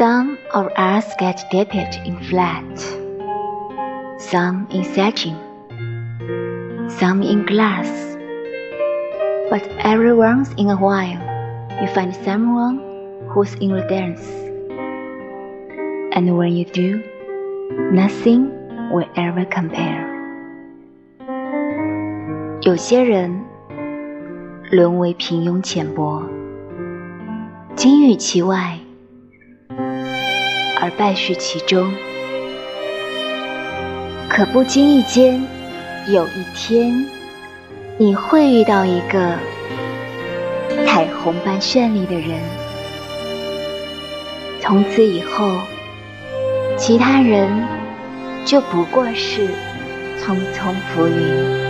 Some of us get dipped in flat, some in satin, some in gloss. But every once in a while, you find someone who's iridescent. And when you do, nothing will ever compare. 有些人沦为平庸浅薄，金玉其外。而败絮其中。可不经意间，有一天，你会遇到一个彩虹般绚丽的人。从此以后，其他人就不过是匆匆浮云。